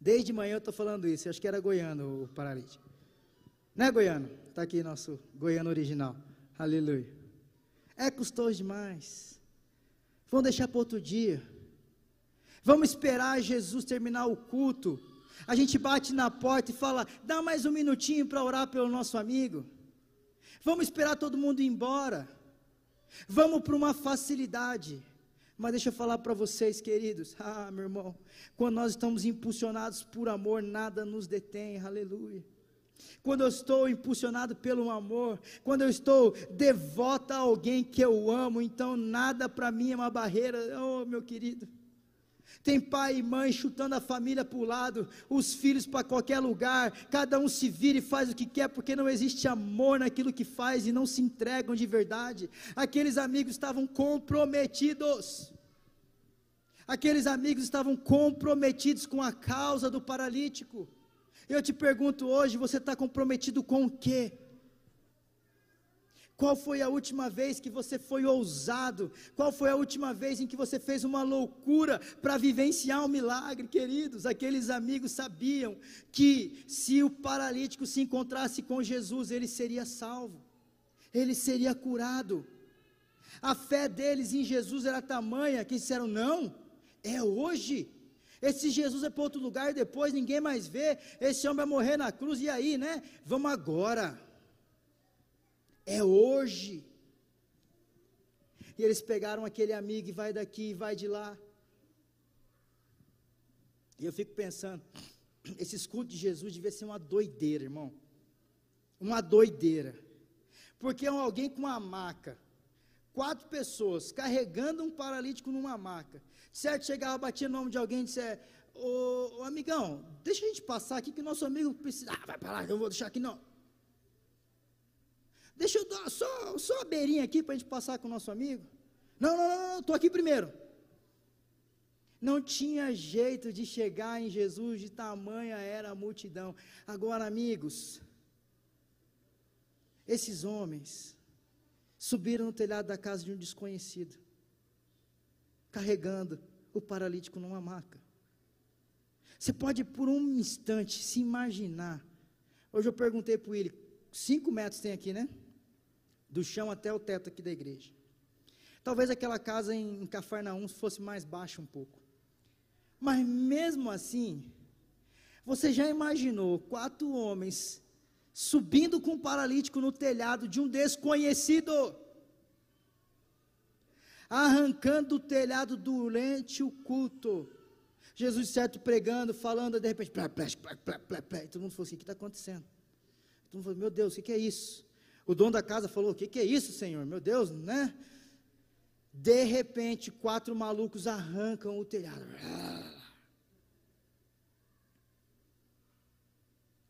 Desde manhã eu estou falando isso, acho que era goiano o paralítico. Né, Goiano? Está aqui nosso Goiano original. Aleluia. É custoso demais. Vamos deixar para outro dia. Vamos esperar Jesus terminar o culto. A gente bate na porta e fala: dá mais um minutinho para orar pelo nosso amigo. Vamos esperar todo mundo ir embora. Vamos para uma facilidade. Mas deixa eu falar para vocês, queridos. Ah, meu irmão, quando nós estamos impulsionados por amor, nada nos detém. Aleluia quando eu estou impulsionado pelo amor, quando eu estou devota a alguém que eu amo, então nada para mim é uma barreira, oh meu querido. Tem pai e mãe chutando a família para o lado, os filhos para qualquer lugar, cada um se vira e faz o que quer, porque não existe amor naquilo que faz e não se entregam de verdade. Aqueles amigos estavam comprometidos, aqueles amigos estavam comprometidos com a causa do paralítico. Eu te pergunto hoje: você está comprometido com o quê? Qual foi a última vez que você foi ousado? Qual foi a última vez em que você fez uma loucura para vivenciar um milagre, queridos? Aqueles amigos sabiam que se o paralítico se encontrasse com Jesus, ele seria salvo, ele seria curado. A fé deles em Jesus era tamanha que disseram: não, é hoje. Esse Jesus é para outro lugar depois, ninguém mais vê. Esse homem vai morrer na cruz, e aí, né? Vamos agora. É hoje. E eles pegaram aquele amigo e vai daqui, vai de lá. E eu fico pensando, esse escudo de Jesus devia ser uma doideira, irmão. Uma doideira. Porque é alguém com uma maca, quatro pessoas carregando um paralítico numa maca. Certo? Chegava, batia o nome de alguém e disse: ô, ô, amigão, deixa a gente passar aqui que nosso amigo precisa. Ah, vai para lá, eu vou deixar aqui não. Deixa eu dar só, só a beirinha aqui para a gente passar com o nosso amigo. Não, não, não, estou aqui primeiro. Não tinha jeito de chegar em Jesus, de tamanha era a multidão. Agora, amigos, esses homens subiram no telhado da casa de um desconhecido carregando o paralítico numa maca. Você pode, por um instante, se imaginar. Hoje eu perguntei para ele, cinco metros tem aqui, né? Do chão até o teto aqui da igreja. Talvez aquela casa em Cafarnaum fosse mais baixa um pouco. Mas mesmo assim, você já imaginou quatro homens subindo com um paralítico no telhado de um desconhecido? arrancando o telhado durante o culto. Jesus certo pregando, falando, de repente, plá, plá, plá, plá, plá, e todo mundo falou assim: o que está acontecendo? Todo mundo falou: meu Deus, o que, que é isso? O dono da casa falou: o que, que é isso, Senhor? Meu Deus, né? De repente, quatro malucos arrancam o telhado.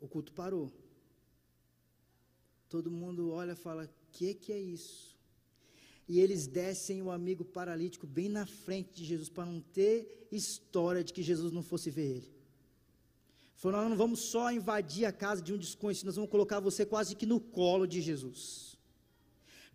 O culto parou. Todo mundo olha e fala: que, que é isso? e eles descem o amigo paralítico bem na frente de Jesus, para não ter história de que Jesus não fosse ver ele. Falou: nós não vamos só invadir a casa de um desconhecido, nós vamos colocar você quase que no colo de Jesus.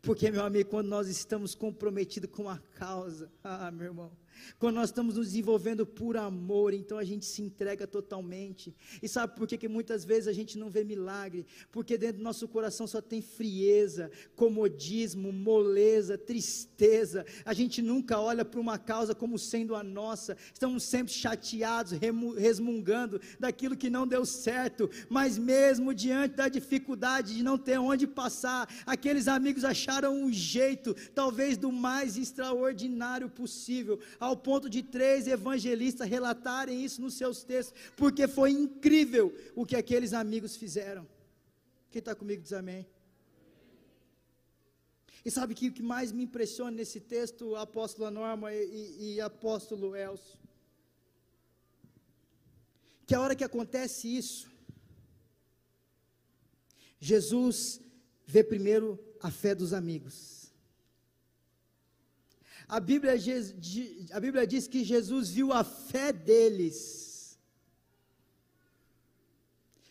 Porque, meu amigo, quando nós estamos comprometidos com a causa, ah, meu irmão, quando nós estamos nos desenvolvendo por amor, então a gente se entrega totalmente. E sabe por que, que muitas vezes a gente não vê milagre? Porque dentro do nosso coração só tem frieza, comodismo, moleza, tristeza. A gente nunca olha para uma causa como sendo a nossa. Estamos sempre chateados, resmungando daquilo que não deu certo. Mas mesmo diante da dificuldade de não ter onde passar, aqueles amigos acharam um jeito, talvez do mais extraordinário possível, ao ponto de três evangelistas relatarem isso nos seus textos, porque foi incrível o que aqueles amigos fizeram. Quem está comigo diz amém. E sabe que o que mais me impressiona nesse texto, apóstolo Norma e, e, e apóstolo Elcio? Que a hora que acontece isso, Jesus vê primeiro a fé dos amigos. A Bíblia, a Bíblia diz que Jesus viu a fé deles.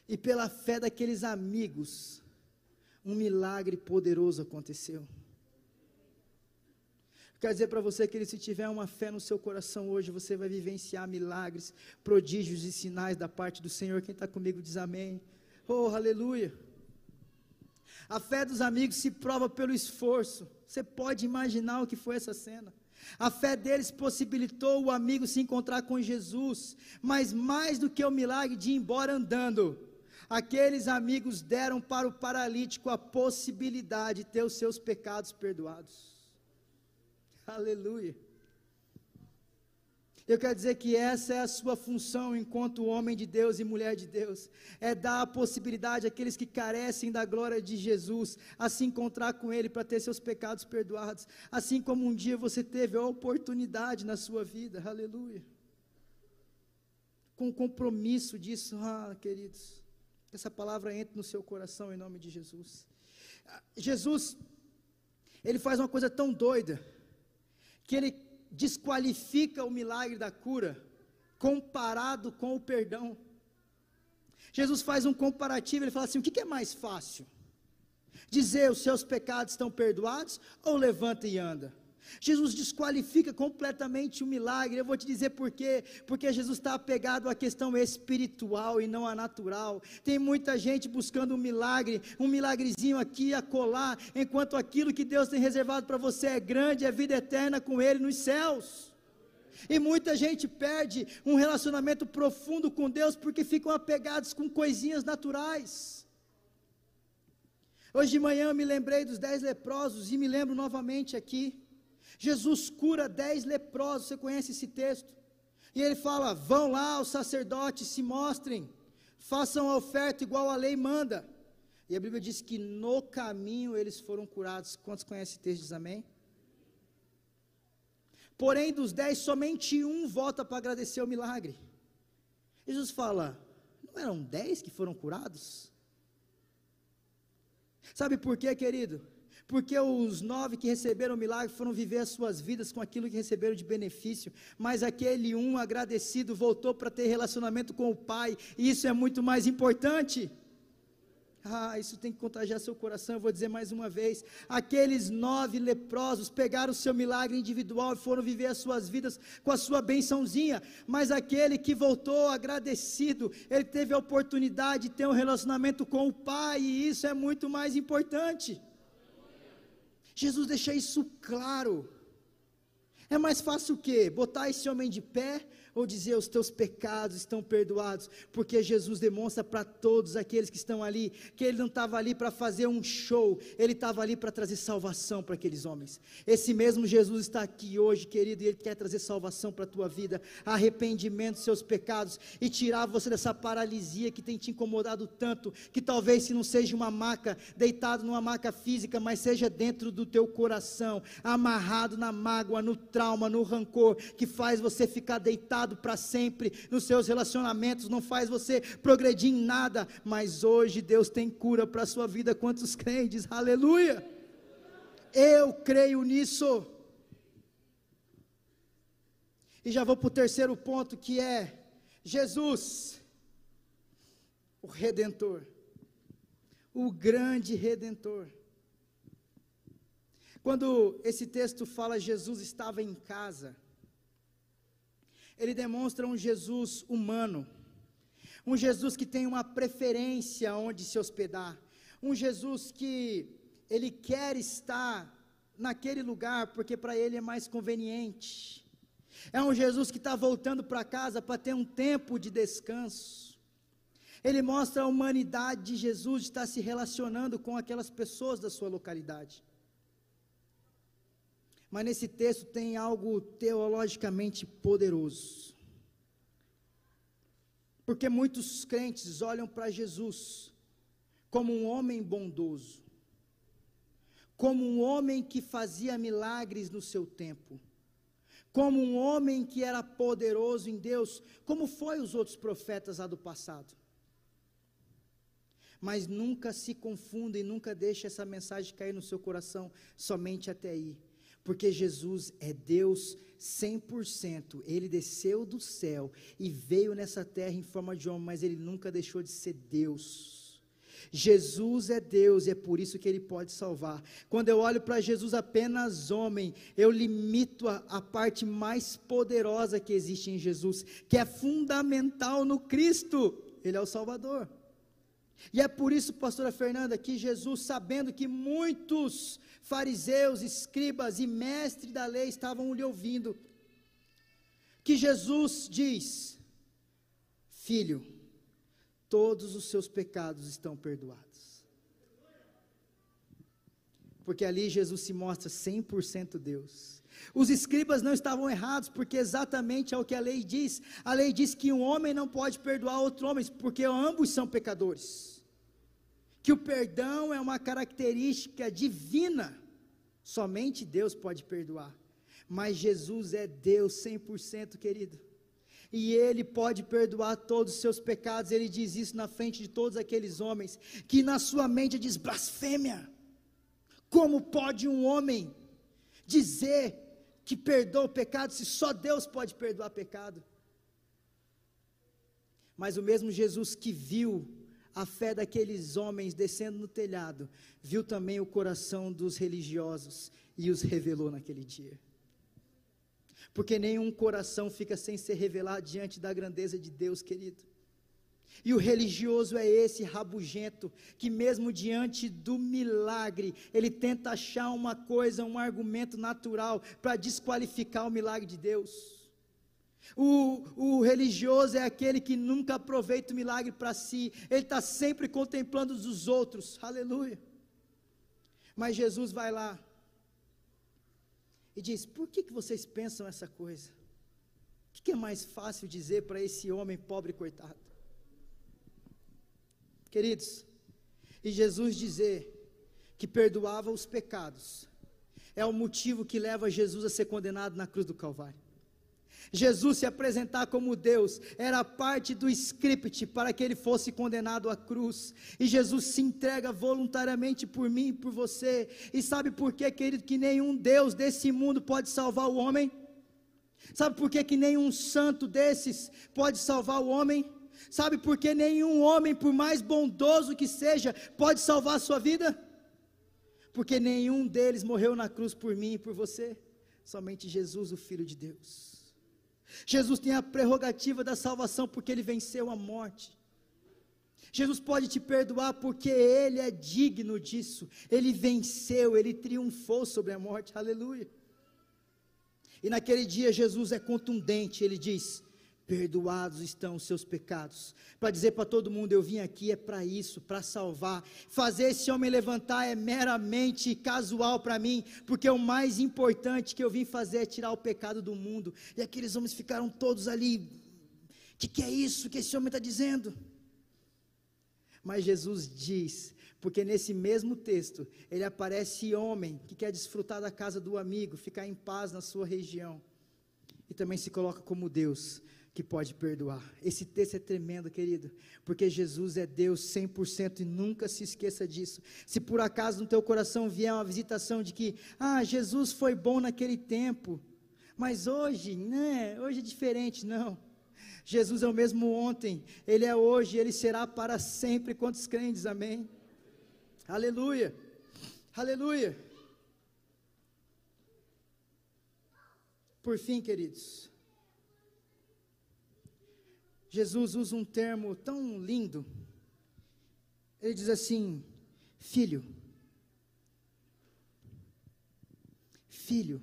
E pela fé daqueles amigos, um milagre poderoso aconteceu. Quero dizer para você que se tiver uma fé no seu coração hoje, você vai vivenciar milagres, prodígios e sinais da parte do Senhor. Quem está comigo diz amém. Oh, aleluia. A fé dos amigos se prova pelo esforço. Você pode imaginar o que foi essa cena. A fé deles possibilitou o amigo se encontrar com Jesus, mas mais do que o milagre de ir embora andando, aqueles amigos deram para o paralítico a possibilidade de ter os seus pecados perdoados. Aleluia. Eu quero dizer que essa é a sua função enquanto homem de Deus e mulher de Deus, é dar a possibilidade àqueles que carecem da glória de Jesus a se encontrar com Ele para ter seus pecados perdoados, assim como um dia você teve a oportunidade na sua vida, aleluia. Com compromisso disso, ah, queridos, essa palavra entre no seu coração em nome de Jesus. Jesus, Ele faz uma coisa tão doida, que ele desqualifica o milagre da cura comparado com o perdão. Jesus faz um comparativo, ele fala assim: o que, é mais fácil? Dizer os seus pecados estão perdoados ou levanta e anda? Jesus desqualifica completamente o milagre. Eu vou te dizer por quê. Porque Jesus está apegado à questão espiritual e não à natural. Tem muita gente buscando um milagre, um milagrezinho aqui a colar, enquanto aquilo que Deus tem reservado para você é grande, é vida eterna com Ele nos céus. E muita gente perde um relacionamento profundo com Deus porque ficam apegados com coisinhas naturais. Hoje de manhã eu me lembrei dos dez leprosos e me lembro novamente aqui. Jesus cura dez leprosos, você conhece esse texto? E ele fala: vão lá, os sacerdotes se mostrem, façam a oferta igual a lei manda. E a Bíblia diz que no caminho eles foram curados. Quantos conhecem esse texto? Diz amém? Porém, dos dez, somente um volta para agradecer o milagre. Jesus fala: não eram dez que foram curados? Sabe por quê, querido? Porque os nove que receberam o milagre foram viver as suas vidas com aquilo que receberam de benefício, mas aquele um agradecido voltou para ter relacionamento com o Pai, e isso é muito mais importante. Ah, isso tem que contagiar seu coração. Eu vou dizer mais uma vez: aqueles nove leprosos pegaram o seu milagre individual e foram viver as suas vidas com a sua bençãozinha, mas aquele que voltou agradecido, ele teve a oportunidade de ter um relacionamento com o Pai, e isso é muito mais importante. Jesus deixa isso claro. É mais fácil o quê? Botar esse homem de pé ou dizer os teus pecados estão perdoados, porque Jesus demonstra para todos aqueles que estão ali que ele não estava ali para fazer um show, ele estava ali para trazer salvação para aqueles homens. Esse mesmo Jesus está aqui hoje, querido, e ele quer trazer salvação para a tua vida, arrependimento dos seus pecados e tirar você dessa paralisia que tem te incomodado tanto, que talvez se não seja uma maca, deitado numa maca física, mas seja dentro do teu coração, amarrado na mágoa, no trauma, no rancor, que faz você ficar deitado para sempre nos seus relacionamentos, não faz você progredir em nada, mas hoje Deus tem cura para a sua vida. Quantos crentes? Aleluia! Eu creio nisso. E já vou para o terceiro ponto que é Jesus, o Redentor, o grande Redentor. Quando esse texto fala Jesus estava em casa, ele demonstra um Jesus humano, um Jesus que tem uma preferência onde se hospedar, um Jesus que ele quer estar naquele lugar porque para ele é mais conveniente. É um Jesus que está voltando para casa para ter um tempo de descanso. Ele mostra a humanidade de Jesus de estar se relacionando com aquelas pessoas da sua localidade. Mas nesse texto tem algo teologicamente poderoso. Porque muitos crentes olham para Jesus como um homem bondoso, como um homem que fazia milagres no seu tempo, como um homem que era poderoso em Deus, como foi os outros profetas lá do passado. Mas nunca se confunda e nunca deixe essa mensagem cair no seu coração somente até aí. Porque Jesus é Deus 100%. Ele desceu do céu e veio nessa terra em forma de homem, mas ele nunca deixou de ser Deus. Jesus é Deus e é por isso que Ele pode salvar. Quando eu olho para Jesus apenas homem, eu limito a, a, parte mais poderosa que existe em Jesus, que é fundamental no Cristo. Ele é o Salvador. E é por isso, pastora Fernanda, que Jesus, sabendo que muitos fariseus, escribas e mestres da lei estavam lhe ouvindo, que Jesus diz: Filho, todos os seus pecados estão perdoados. Porque ali Jesus se mostra 100% Deus. Os escribas não estavam errados, porque exatamente é o que a lei diz. A lei diz que um homem não pode perdoar outro homem, porque ambos são pecadores que o perdão é uma característica divina, somente Deus pode perdoar. Mas Jesus é Deus 100%, querido. E Ele pode perdoar todos os seus pecados. Ele diz isso na frente de todos aqueles homens que na sua mente diz blasfêmia. Como pode um homem dizer que perdoa o pecado se só Deus pode perdoar pecado? Mas o mesmo Jesus que viu a fé daqueles homens descendo no telhado, viu também o coração dos religiosos e os revelou naquele dia. Porque nenhum coração fica sem ser revelado diante da grandeza de Deus, querido. E o religioso é esse rabugento, que mesmo diante do milagre, ele tenta achar uma coisa, um argumento natural para desqualificar o milagre de Deus. O, o, religioso é aquele que nunca aproveita o milagre para si, ele está sempre contemplando os outros, aleluia. Mas Jesus vai lá e diz: Por que, que vocês pensam essa coisa? O que, que é mais fácil dizer para esse homem pobre coitado? Queridos, e Jesus dizer que perdoava os pecados, é o motivo que leva Jesus a ser condenado na cruz do Calvário. Jesus se apresentar como Deus era parte do script para que ele fosse condenado à cruz. E Jesus se entrega voluntariamente por mim e por você. E sabe por quê, querido, que nenhum Deus desse mundo pode salvar o homem? Sabe por quê que nenhum santo desses pode salvar o homem? Sabe por que nenhum homem, por mais bondoso que seja, pode salvar a sua vida? Porque nenhum deles morreu na cruz por mim e por você, somente Jesus, o Filho de Deus. Jesus tem a prerrogativa da salvação porque ele venceu a morte. Jesus pode te perdoar porque ele é digno disso. Ele venceu, ele triunfou sobre a morte. Aleluia. E naquele dia Jesus é contundente, ele diz: perdoados estão os seus pecados. Para dizer para todo mundo, eu vim aqui é para isso, para salvar. Fazer esse homem levantar é meramente casual para mim, porque o mais importante que eu vim fazer é tirar o pecado do mundo. E aqueles homens ficaram todos ali. O que, que é isso que esse homem está dizendo? Mas Jesus diz, porque nesse mesmo texto, ele aparece homem que quer desfrutar da casa do amigo, ficar em paz na sua região, e também se coloca como Deus que pode perdoar. Esse texto é tremendo, querido, porque Jesus é Deus 100% e nunca se esqueça disso. Se por acaso no teu coração vier uma visitação de que, ah, Jesus foi bom naquele tempo, mas hoje, né, hoje é diferente, não. Jesus é o mesmo ontem, Ele é hoje, Ele será para sempre. Quantos crentes, amém? Aleluia, aleluia. Por fim, queridos, Jesus usa um termo tão lindo. Ele diz assim: filho. Filho.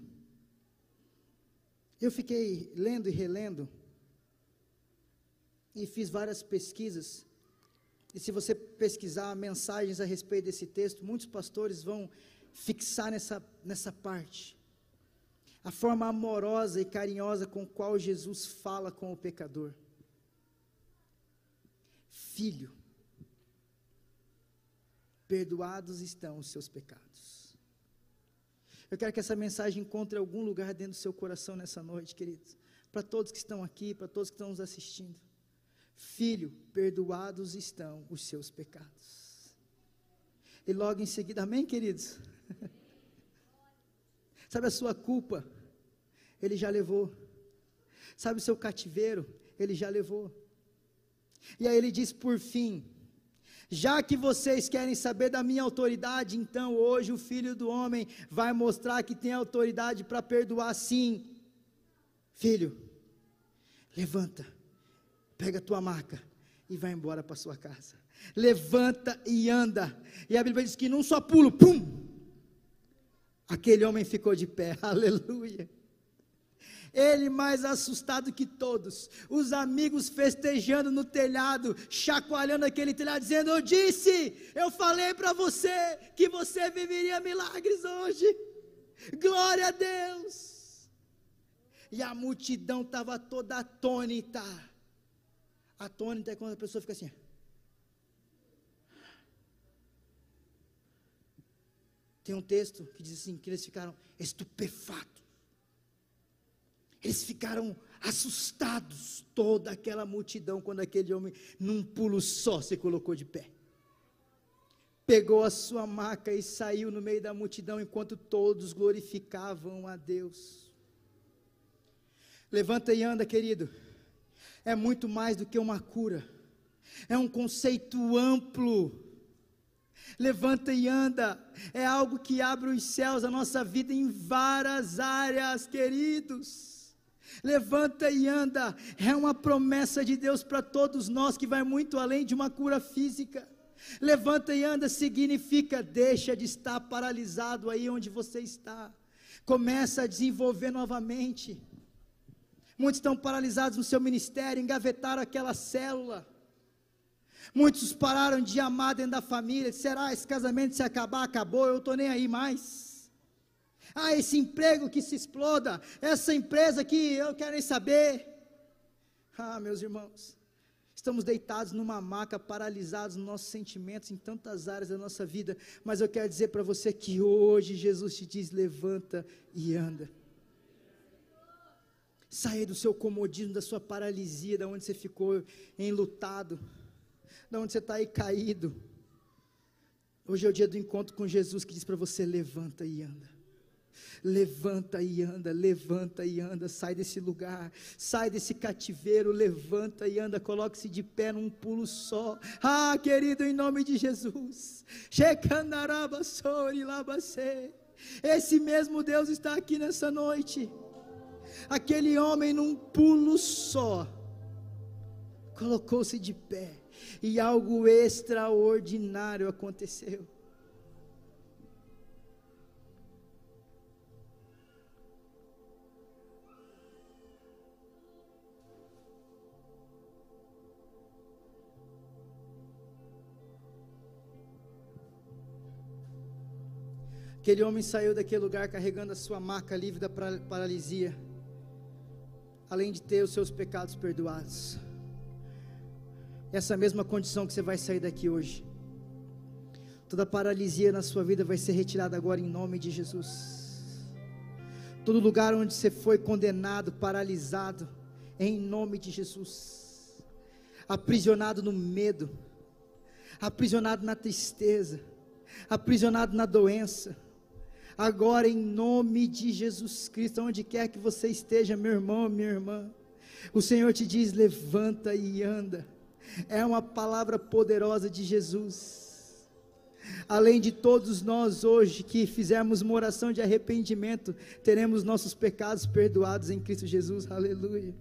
Eu fiquei lendo e relendo e fiz várias pesquisas. E se você pesquisar mensagens a respeito desse texto, muitos pastores vão fixar nessa, nessa parte. a forma amorosa e carinhosa com qual Jesus fala com o pecador. Filho, perdoados estão os seus pecados. Eu quero que essa mensagem encontre algum lugar dentro do seu coração nessa noite, queridos. Para todos que estão aqui, para todos que estão nos assistindo. Filho, perdoados estão os seus pecados. E logo em seguida, amém, queridos? Sabe a sua culpa? Ele já levou. Sabe o seu cativeiro? Ele já levou. E aí ele diz: por fim, já que vocês querem saber da minha autoridade, então hoje o filho do homem vai mostrar que tem autoridade para perdoar sim. Filho, levanta, pega a tua maca e vai embora para sua casa. Levanta e anda. E a Bíblia diz que num só pulo, pum! Aquele homem ficou de pé. Aleluia. Ele mais assustado que todos, os amigos festejando no telhado, chacoalhando aquele telhado, dizendo: Eu disse, eu falei para você que você viveria milagres hoje. Glória a Deus. E a multidão estava toda atônita. Atônita é quando a pessoa fica assim. Tem um texto que diz assim: que eles ficaram estupefatos. Eles ficaram assustados, toda aquela multidão, quando aquele homem, num pulo só, se colocou de pé. Pegou a sua maca e saiu no meio da multidão, enquanto todos glorificavam a Deus. Levanta e anda, querido. É muito mais do que uma cura, é um conceito amplo. Levanta e anda, é algo que abre os céus, a nossa vida em várias áreas, queridos. Levanta e anda, é uma promessa de Deus para todos nós que vai muito além de uma cura física. Levanta e anda significa deixa de estar paralisado aí onde você está. Começa a desenvolver novamente. Muitos estão paralisados no seu ministério, engavetaram aquela célula. Muitos pararam de amar dentro da família. Será esse casamento se acabar, acabou, eu estou nem aí mais. Ah, esse emprego que se exploda, essa empresa que eu quero nem saber. Ah, meus irmãos, estamos deitados numa maca, paralisados nos nossos sentimentos em tantas áreas da nossa vida, mas eu quero dizer para você que hoje Jesus te diz: levanta e anda. Saia do seu comodismo, da sua paralisia, da onde você ficou enlutado, da onde você está aí caído. Hoje é o dia do encontro com Jesus que diz para você: levanta e anda. Levanta e anda, levanta e anda, sai desse lugar, sai desse cativeiro, levanta e anda, coloque-se de pé num pulo só. Ah, querido, em nome de Jesus. Esse mesmo Deus está aqui nessa noite. Aquele homem num pulo só colocou-se de pé e algo extraordinário aconteceu. Aquele homem saiu daquele lugar carregando a sua maca livre da paralisia, além de ter os seus pecados perdoados. Essa mesma condição que você vai sair daqui hoje. Toda paralisia na sua vida vai ser retirada agora em nome de Jesus. Todo lugar onde você foi condenado, paralisado, em nome de Jesus. Aprisionado no medo, aprisionado na tristeza, aprisionado na doença agora em nome de Jesus Cristo, onde quer que você esteja, meu irmão, minha irmã. O Senhor te diz: levanta e anda. É uma palavra poderosa de Jesus. Além de todos nós hoje que fizemos uma oração de arrependimento, teremos nossos pecados perdoados em Cristo Jesus. Aleluia.